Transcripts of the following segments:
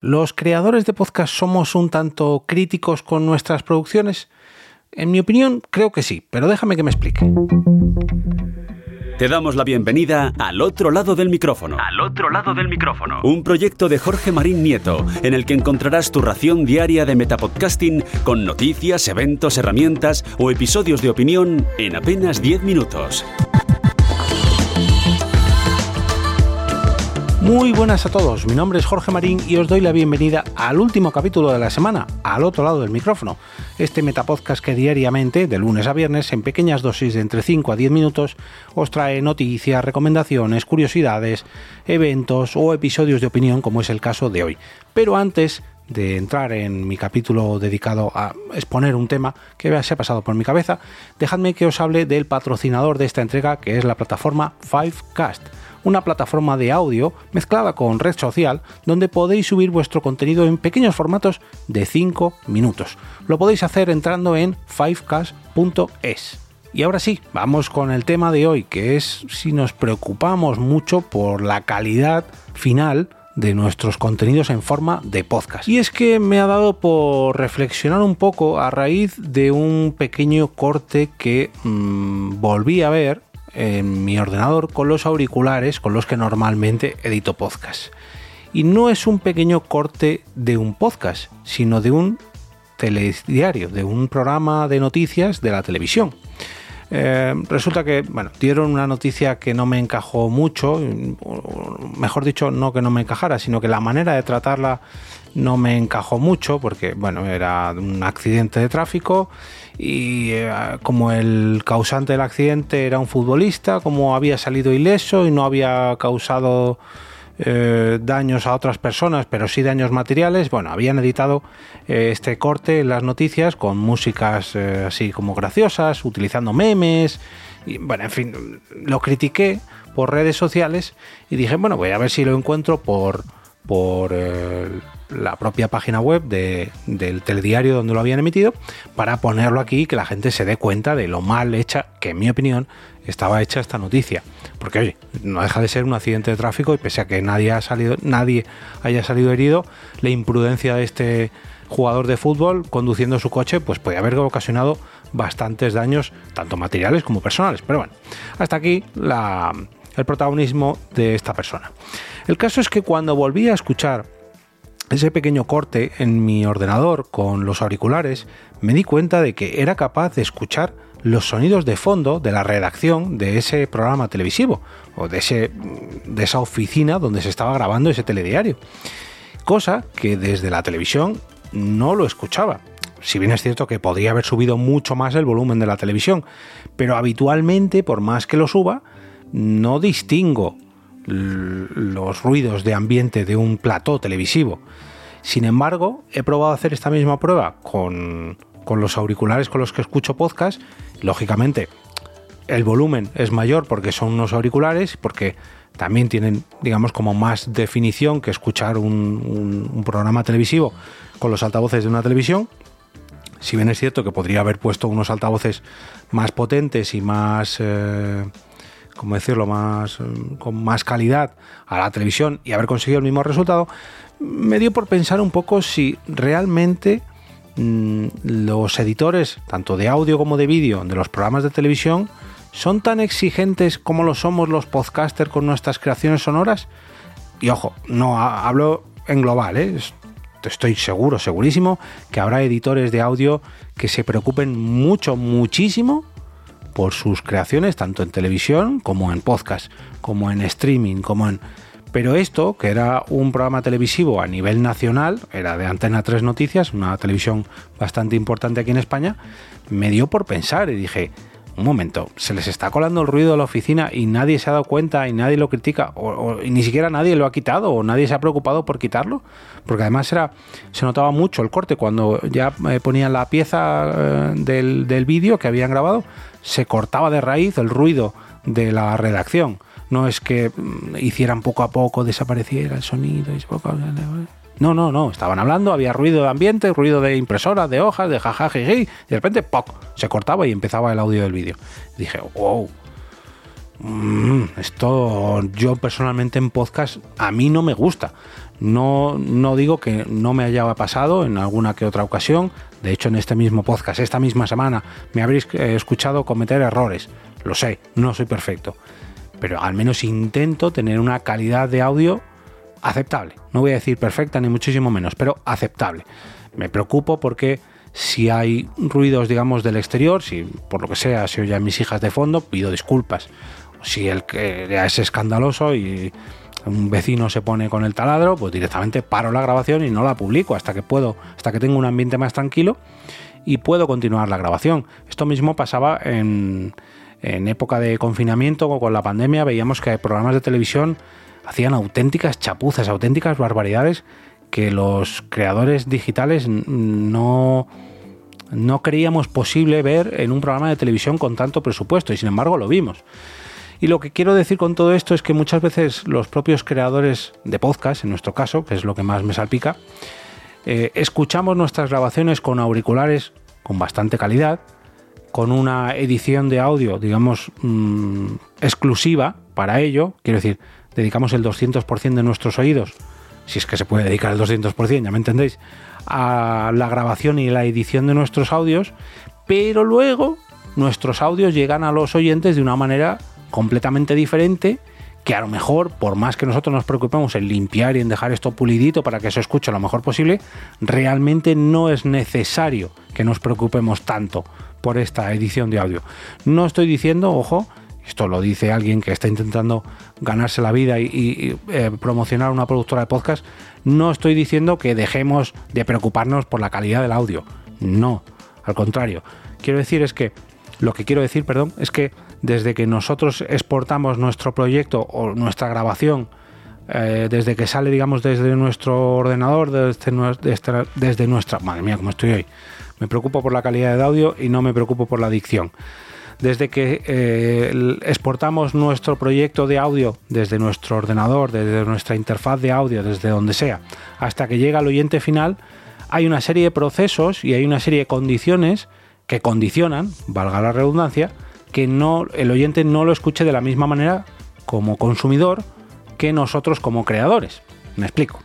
¿Los creadores de podcast somos un tanto críticos con nuestras producciones? En mi opinión, creo que sí, pero déjame que me explique. Te damos la bienvenida al otro lado del micrófono. Al otro lado del micrófono. Un proyecto de Jorge Marín Nieto, en el que encontrarás tu ración diaria de metapodcasting con noticias, eventos, herramientas o episodios de opinión en apenas 10 minutos. Muy buenas a todos, mi nombre es Jorge Marín y os doy la bienvenida al último capítulo de la semana, al otro lado del micrófono. Este metapodcast que diariamente, de lunes a viernes, en pequeñas dosis de entre 5 a 10 minutos, os trae noticias, recomendaciones, curiosidades, eventos o episodios de opinión como es el caso de hoy. Pero antes de entrar en mi capítulo dedicado a exponer un tema que se ha pasado por mi cabeza, dejadme que os hable del patrocinador de esta entrega que es la plataforma Fivecast una plataforma de audio mezclada con red social donde podéis subir vuestro contenido en pequeños formatos de 5 minutos. Lo podéis hacer entrando en fivecast.es. Y ahora sí, vamos con el tema de hoy, que es si nos preocupamos mucho por la calidad final de nuestros contenidos en forma de podcast. Y es que me ha dado por reflexionar un poco a raíz de un pequeño corte que mm, volví a ver en mi ordenador con los auriculares con los que normalmente edito podcast. Y no es un pequeño corte de un podcast, sino de un telediario, de un programa de noticias de la televisión. Eh, resulta que, bueno, dieron una noticia que no me encajó mucho, mejor dicho, no que no me encajara, sino que la manera de tratarla no me encajó mucho, porque, bueno, era un accidente de tráfico y eh, como el causante del accidente era un futbolista, como había salido ileso y no había causado eh, daños a otras personas, pero sí daños materiales. Bueno, habían editado eh, este corte en las noticias con músicas así como graciosas, utilizando memes. Y, bueno, en fin, lo critiqué por redes sociales y dije, bueno, voy a ver si lo encuentro por, por la propia página web del telediario donde lo habían emitido para ponerlo aquí y que la gente se dé cuenta de lo mal hecha, que en mi opinión estaba hecha esta noticia. Porque oye, no deja de ser un accidente de tráfico y pese a que nadie, ha salido, nadie haya salido herido, la imprudencia de este jugador de fútbol conduciendo su coche pues puede haber ocasionado bastantes daños, tanto materiales como personales. Pero bueno, hasta aquí el protagonismo de esta persona. El caso es que cuando volví a escuchar ese pequeño corte en mi ordenador con los auriculares, me di cuenta de que era capaz de escuchar los sonidos de fondo de la redacción de ese programa televisivo o de, ese, de esa oficina donde se estaba grabando ese telediario. Cosa que desde la televisión no lo escuchaba. Si bien es cierto que podría haber subido mucho más el volumen de la televisión, pero habitualmente, por más que lo suba, no distingo los ruidos de ambiente de un plató televisivo. Sin embargo, he probado hacer esta misma prueba con, con los auriculares con los que escucho podcast Lógicamente, el volumen es mayor porque son unos auriculares, porque también tienen, digamos, como más definición que escuchar un, programa televisivo con los altavoces de una televisión. Si bien es cierto que podría haber puesto unos altavoces más potentes y más, eh, ¿cómo decirlo?, más, con más calidad a la televisión y haber conseguido el mismo resultado, me dio por pensar un poco si realmente Mm, los editores, tanto de audio como de vídeo, de los programas de televisión, son tan exigentes como lo somos los podcasters con nuestras creaciones sonoras? Y ojo, no hablo en global, ¿eh? estoy seguro, segurísimo, que habrá editores de audio que se preocupen mucho, muchísimo por sus creaciones, tanto en televisión como en podcast, como en streaming, como en pero esto, que era un programa televisivo a nivel nacional, era de Antena 3 Noticias, una televisión bastante importante aquí en España, me dio por pensar y dije, un momento, se les está colando el ruido de la oficina y nadie se ha dado cuenta y nadie lo critica, o, ni siquiera nadie lo ha quitado, o nadie se ha preocupado por quitarlo, porque además era, se notaba mucho el corte cuando ya eh, ponían la pieza eh, del, del vídeo que habían grabado, se cortaba de raíz el ruido de la redacción no es que mm, hicieran poco a poco, desapareciera el sonido. Y poco... No, no, no, estaban hablando, había ruido de ambiente, ruido de impresora, de hojas, de jajaja, y de repente ¡poc! se cortaba y empezaba el audio del vídeo. Dije, wow, mm, esto yo personalmente en podcast a mí no me gusta. No, no digo que no me haya pasado en alguna que otra ocasión. De hecho, en este mismo podcast, esta misma semana, me habréis eh, escuchado cometer errores. Lo sé, no soy perfecto. Pero al menos intento tener una calidad de audio aceptable. No voy a decir perfecta ni muchísimo menos, pero aceptable. Me preocupo porque si hay ruidos, digamos, del exterior, si por lo que sea se oyen mis hijas de fondo, pido disculpas. Si el que ya es escandaloso y un vecino se pone con el taladro, pues directamente paro la grabación y no la publico hasta que puedo, hasta que tengo un ambiente más tranquilo y puedo continuar la grabación. Esto mismo pasaba en, en época de confinamiento o con la pandemia, veíamos que programas de televisión hacían auténticas chapuzas, auténticas barbaridades que los creadores digitales no, no creíamos posible ver en un programa de televisión con tanto presupuesto y sin embargo lo vimos. Y lo que quiero decir con todo esto es que muchas veces los propios creadores de podcast, en nuestro caso, que es lo que más me salpica, eh, escuchamos nuestras grabaciones con auriculares con bastante calidad, con una edición de audio, digamos, mm, exclusiva para ello, quiero decir, dedicamos el 200% de nuestros oídos, si es que se puede dedicar el 200%, ya me entendéis, a la grabación y la edición de nuestros audios, pero luego nuestros audios llegan a los oyentes de una manera completamente diferente que a lo mejor, por más que nosotros nos preocupemos en limpiar y en dejar esto pulidito para que se escuche lo mejor posible, realmente no es necesario que nos preocupemos tanto por esta edición de audio. No estoy diciendo, ojo, esto lo dice alguien que está intentando ganarse la vida y, eh, promocionar una productora de podcast, no estoy diciendo que dejemos de preocuparnos por la calidad del audio. No, al contrario. Quiero decir es que, lo que quiero decir, perdón, es que desde que nosotros exportamos nuestro proyecto o nuestra grabación, eh, desde que sale, digamos, desde nuestro ordenador, desde, desde, nuestra... Madre mía, cómo estoy hoy. Me preocupo por la calidad de audio y no me preocupo por la dicción. Desde que eh, exportamos nuestro proyecto de audio desde nuestro ordenador, desde nuestra interfaz de audio, desde donde sea, hasta que llega al oyente final, hay una serie de procesos y hay una serie de condiciones que condicionan, valga la redundancia, que no, el oyente no lo escuche de la misma manera como consumidor que nosotros como creadores. Me explico.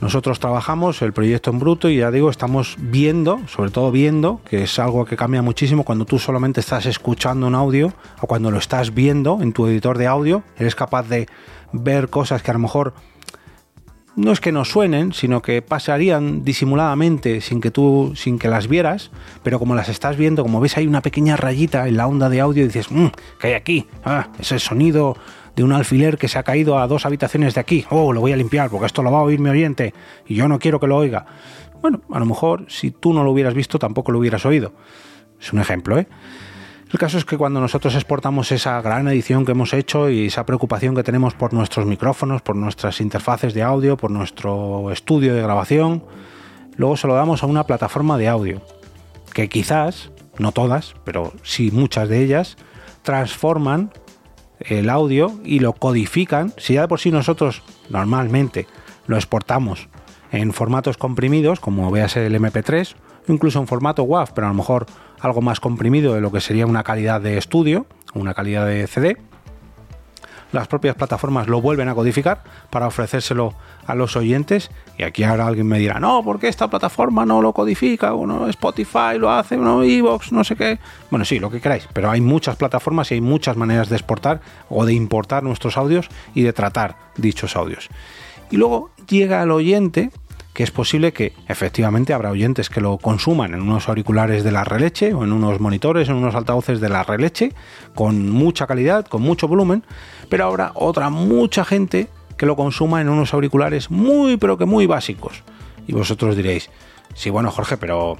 Nosotros trabajamos el proyecto en bruto y ya digo, estamos viendo, sobre todo viendo, que es algo que cambia muchísimo cuando tú solamente estás escuchando un audio o cuando lo estás viendo en tu editor de audio, eres capaz de ver cosas que a lo mejor no es que no suenen, sino que pasarían disimuladamente sin que tú, sin que las vieras, pero como las estás viendo, como ves hay una pequeña rayita en la onda de audio y dices, mmm, ¿qué hay aquí? Ah, ese sonido de un alfiler que se ha caído a dos habitaciones de aquí. Oh, lo voy a limpiar porque esto lo va a oír mi oyente y yo no quiero que lo oiga. Bueno, a lo mejor si tú no lo hubieras visto tampoco lo hubieras oído. Es un ejemplo, ¿eh? El caso es que cuando nosotros exportamos esa gran edición que hemos hecho y esa preocupación que tenemos por nuestros micrófonos, por nuestras interfaces de audio, por nuestro estudio de grabación, luego se lo damos a una plataforma de audio, que quizás, no todas, pero sí muchas de ellas, transforman el audio y lo codifican. Si ya de por sí nosotros normalmente lo exportamos en formatos comprimidos, como veas el MP3, incluso en formato WAV, pero a lo mejor algo más comprimido de lo que sería una calidad de estudio, una calidad de CD. Las propias plataformas lo vuelven a codificar para ofrecérselo a los oyentes. Y aquí ahora alguien me dirá, no, porque esta plataforma no lo codifica, uno Spotify lo hace, uno Evox, no sé qué. Bueno, sí, lo que queráis, pero hay muchas plataformas y hay muchas maneras de exportar o de importar nuestros audios y de tratar dichos audios. Y luego llega al oyente que es posible que efectivamente habrá oyentes que lo consuman en unos auriculares de la releche o en unos monitores, en unos altavoces de la releche, con mucha calidad, con mucho volumen, pero habrá otra mucha gente que lo consuma en unos auriculares muy pero que muy básicos. Y vosotros diréis, sí, bueno Jorge, pero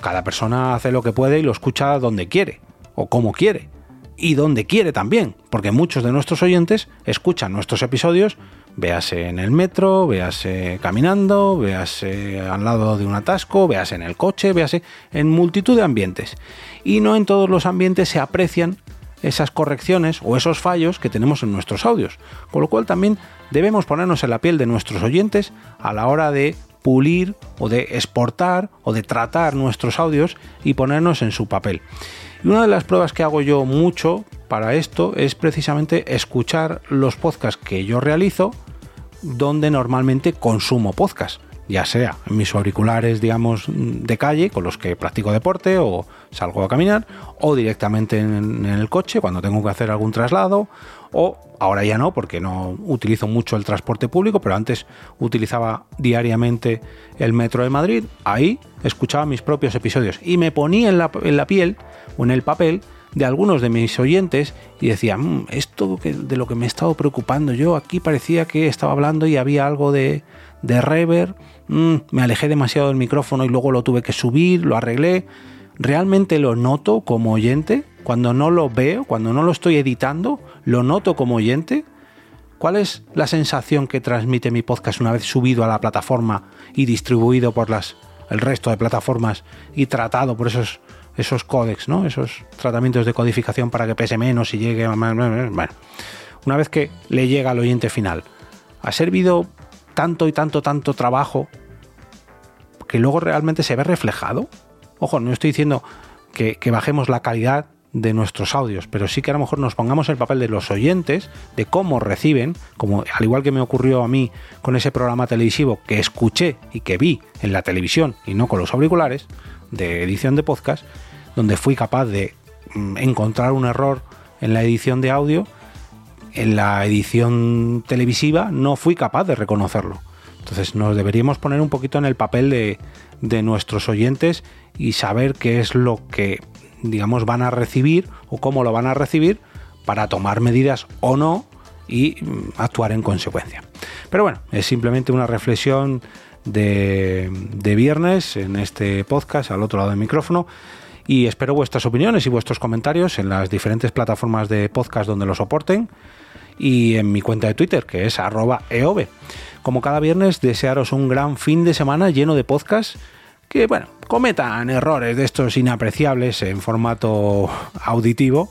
cada persona hace lo que puede y lo escucha donde quiere o como quiere y donde quiere también, porque muchos de nuestros oyentes escuchan nuestros episodios Véase en el metro, véase caminando, véase al lado de un atasco, véase en el coche, véase en multitud de ambientes. Y no en todos los ambientes se aprecian esas correcciones o esos fallos que tenemos en nuestros audios. Con lo cual también debemos ponernos en la piel de nuestros oyentes a la hora de pulir o de exportar o de tratar nuestros audios y ponernos en su papel. Y una de las pruebas que hago yo mucho para esto es precisamente escuchar los podcasts que yo realizo donde normalmente consumo podcast ya sea en mis auriculares, digamos, de calle, con los que practico deporte o salgo a caminar, o directamente en, el coche cuando tengo que hacer algún traslado, o ahora ya no, porque no utilizo mucho el transporte público, pero antes utilizaba diariamente el metro de Madrid, ahí escuchaba mis propios episodios y me ponía en la, en la piel o en el papel de algunos de mis oyentes y decía, mm, esto de lo que me he estado preocupando yo, aquí parecía que estaba hablando y había algo de, de reverb, mm, me alejé demasiado del micrófono y luego lo tuve que subir, lo arreglé. ¿Realmente lo noto como oyente? Cuando no lo veo, cuando no lo estoy editando, ¿lo noto como oyente? ¿Cuál es la sensación que transmite mi podcast una vez subido a la plataforma y distribuido por las, el resto de plataformas y tratado por esos, esos códex, ¿no? esos tratamientos de codificación para que pese menos y llegue más? Bueno, una vez que le llega al oyente final, ¿ha servido tanto y tanto, tanto trabajo que luego realmente se ve reflejado. Ojo, no estoy diciendo que, bajemos la calidad de nuestros audios, pero sí que a lo mejor nos pongamos el papel de los oyentes, de cómo reciben, como al igual que me ocurrió a mí con ese programa televisivo que escuché y que vi en la televisión y no con los auriculares de edición de podcast, donde fui capaz de mm, encontrar un error en la edición de audio en la edición televisiva no fui capaz de reconocerlo. Entonces nos deberíamos poner un poquito en el papel de, de nuestros oyentes y saber qué es lo que, digamos, van a recibir o cómo lo van a recibir para tomar medidas o no y mm, actuar en consecuencia. Pero bueno, es simplemente una reflexión de, de viernes en este podcast al otro lado del micrófono y espero vuestras opiniones y vuestros comentarios en las diferentes plataformas de podcast donde lo soporten y en mi cuenta de Twitter, que es arroba eove. Como cada viernes, desearos un gran fin de semana lleno de podcasts que, bueno, cometan errores de estos inapreciables en formato auditivo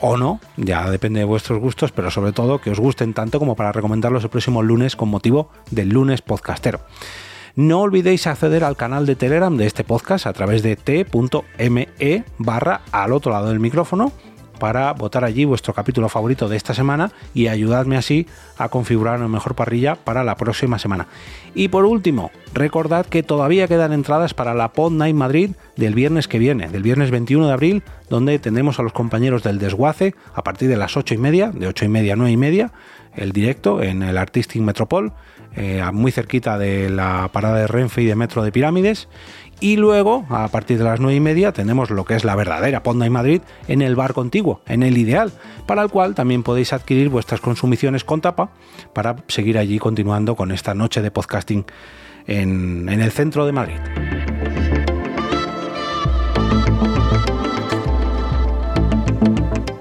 o no, ya depende de vuestros gustos, pero sobre todo que os gusten tanto como para recomendarlos el próximo lunes con motivo del lunes podcastero. No olvidéis acceder al canal de Telegram de este podcast a través de t.me barra al otro lado del micrófono para votar allí vuestro capítulo favorito de esta semana y ayudadme así a configurar una mejor parrilla para la próxima semana. Y por último, recordad que todavía quedan entradas para la Pod Night Madrid del viernes que viene, del viernes 21 de abril, donde tendremos a los compañeros del Desguace a partir de las 8 y media, de 8 y media a 9 y media, el directo en el Artistic Metropol, eh, muy cerquita de la parada de Renfe y de Metro de Pirámides. Y luego, a partir de las 9 y media, tenemos lo que es la verdadera Ponda y Madrid en el bar contiguo, en el ideal, para el cual también podéis adquirir vuestras consumiciones con tapa para seguir allí continuando con esta noche de podcasting en, en el centro de Madrid.